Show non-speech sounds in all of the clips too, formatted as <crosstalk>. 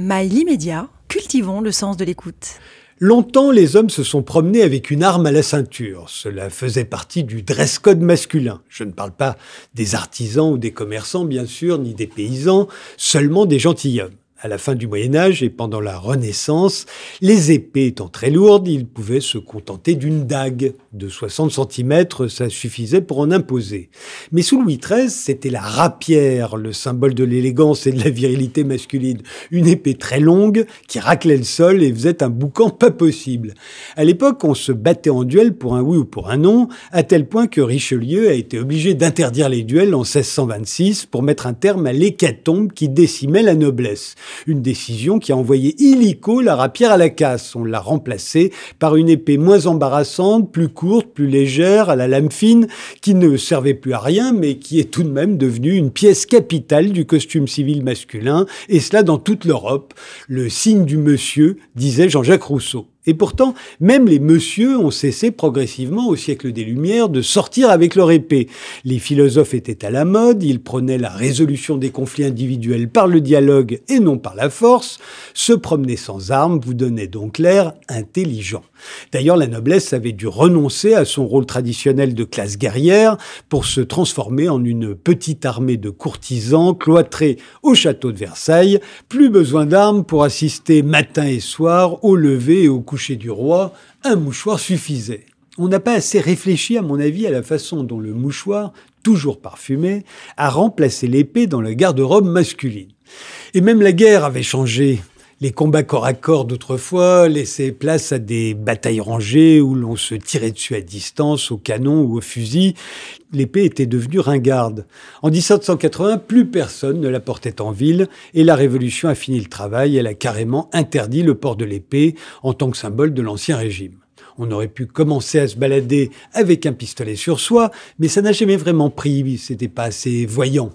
Mail immédiat, cultivons le sens de l'écoute. Longtemps, les hommes se sont promenés avec une arme à la ceinture. Cela faisait partie du dress code masculin. Je ne parle pas des artisans ou des commerçants, bien sûr, ni des paysans, seulement des gentilshommes. À la fin du Moyen Âge et pendant la Renaissance, les épées étant très lourdes, ils pouvaient se contenter d'une dague. De 60 cm, ça suffisait pour en imposer. Mais sous Louis XIII, c'était la rapière, le symbole de l'élégance et de la virilité masculine. Une épée très longue qui raclait le sol et faisait un boucan pas possible. À l'époque, on se battait en duel pour un oui ou pour un non, à tel point que Richelieu a été obligé d'interdire les duels en 1626 pour mettre un terme à l'hécatombe qui décimait la noblesse. Une décision qui a envoyé illico la rapière à la casse. On l'a remplacée par une épée moins embarrassante, plus courte, plus légère, à la lame fine, qui ne servait plus à rien, mais qui est tout de même devenue une pièce capitale du costume civil masculin, et cela dans toute l'Europe. Le signe du monsieur, disait Jean-Jacques Rousseau. Et pourtant, même les messieurs ont cessé progressivement au siècle des Lumières de sortir avec leur épée. Les philosophes étaient à la mode, ils prenaient la résolution des conflits individuels par le dialogue et non par la force. Se promener sans armes vous donnait donc l'air intelligent. D'ailleurs, la noblesse avait dû renoncer à son rôle traditionnel de classe guerrière pour se transformer en une petite armée de courtisans cloîtrés au château de Versailles. Plus besoin d'armes pour assister matin et soir au lever et au coucher du roi. Un mouchoir suffisait. On n'a pas assez réfléchi, à mon avis, à la façon dont le mouchoir, toujours parfumé, a remplacé l'épée dans le garde-robe masculine. Et même la guerre avait changé les combats corps à corps d'autrefois laissaient place à des batailles rangées où l'on se tirait dessus à distance, au canon ou au fusil. L'épée était devenue ringarde. En 1780, plus personne ne la portait en ville et la Révolution a fini le travail. Elle a carrément interdit le port de l'épée en tant que symbole de l'Ancien Régime. On aurait pu commencer à se balader avec un pistolet sur soi, mais ça n'a jamais vraiment pris, c'était pas assez voyant.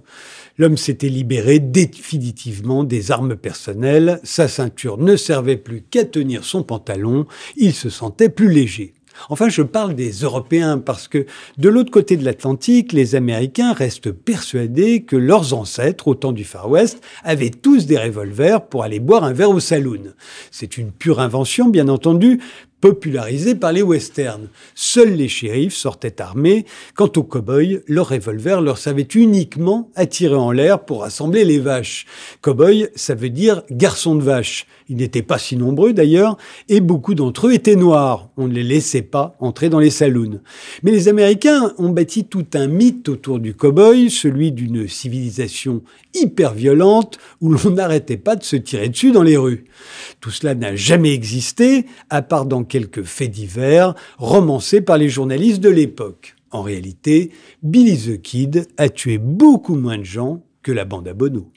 L'homme s'était libéré définitivement des armes personnelles, sa ceinture ne servait plus qu'à tenir son pantalon, il se sentait plus léger. Enfin, je parle des Européens parce que de l'autre côté de l'Atlantique, les Américains restent persuadés que leurs ancêtres, au temps du Far West, avaient tous des revolvers pour aller boire un verre au saloon. C'est une pure invention, bien entendu, popularisé par les westerns. Seuls les shérifs sortaient armés. Quant aux cow-boys, leur revolver leur servait uniquement à tirer en l'air pour rassembler les vaches. Cow-boy, ça veut dire garçon de vache. Ils n'étaient pas si nombreux d'ailleurs, et beaucoup d'entre eux étaient noirs. On ne les laissait pas entrer dans les saloons. Mais les Américains ont bâti tout un mythe autour du cow-boy, celui d'une civilisation hyper violente où l'on <laughs> n'arrêtait pas de se tirer dessus dans les rues. Tout cela n'a jamais existé, à part dans quelques faits divers romancés par les journalistes de l'époque. En réalité, Billy the Kid a tué beaucoup moins de gens que la bande à Bono.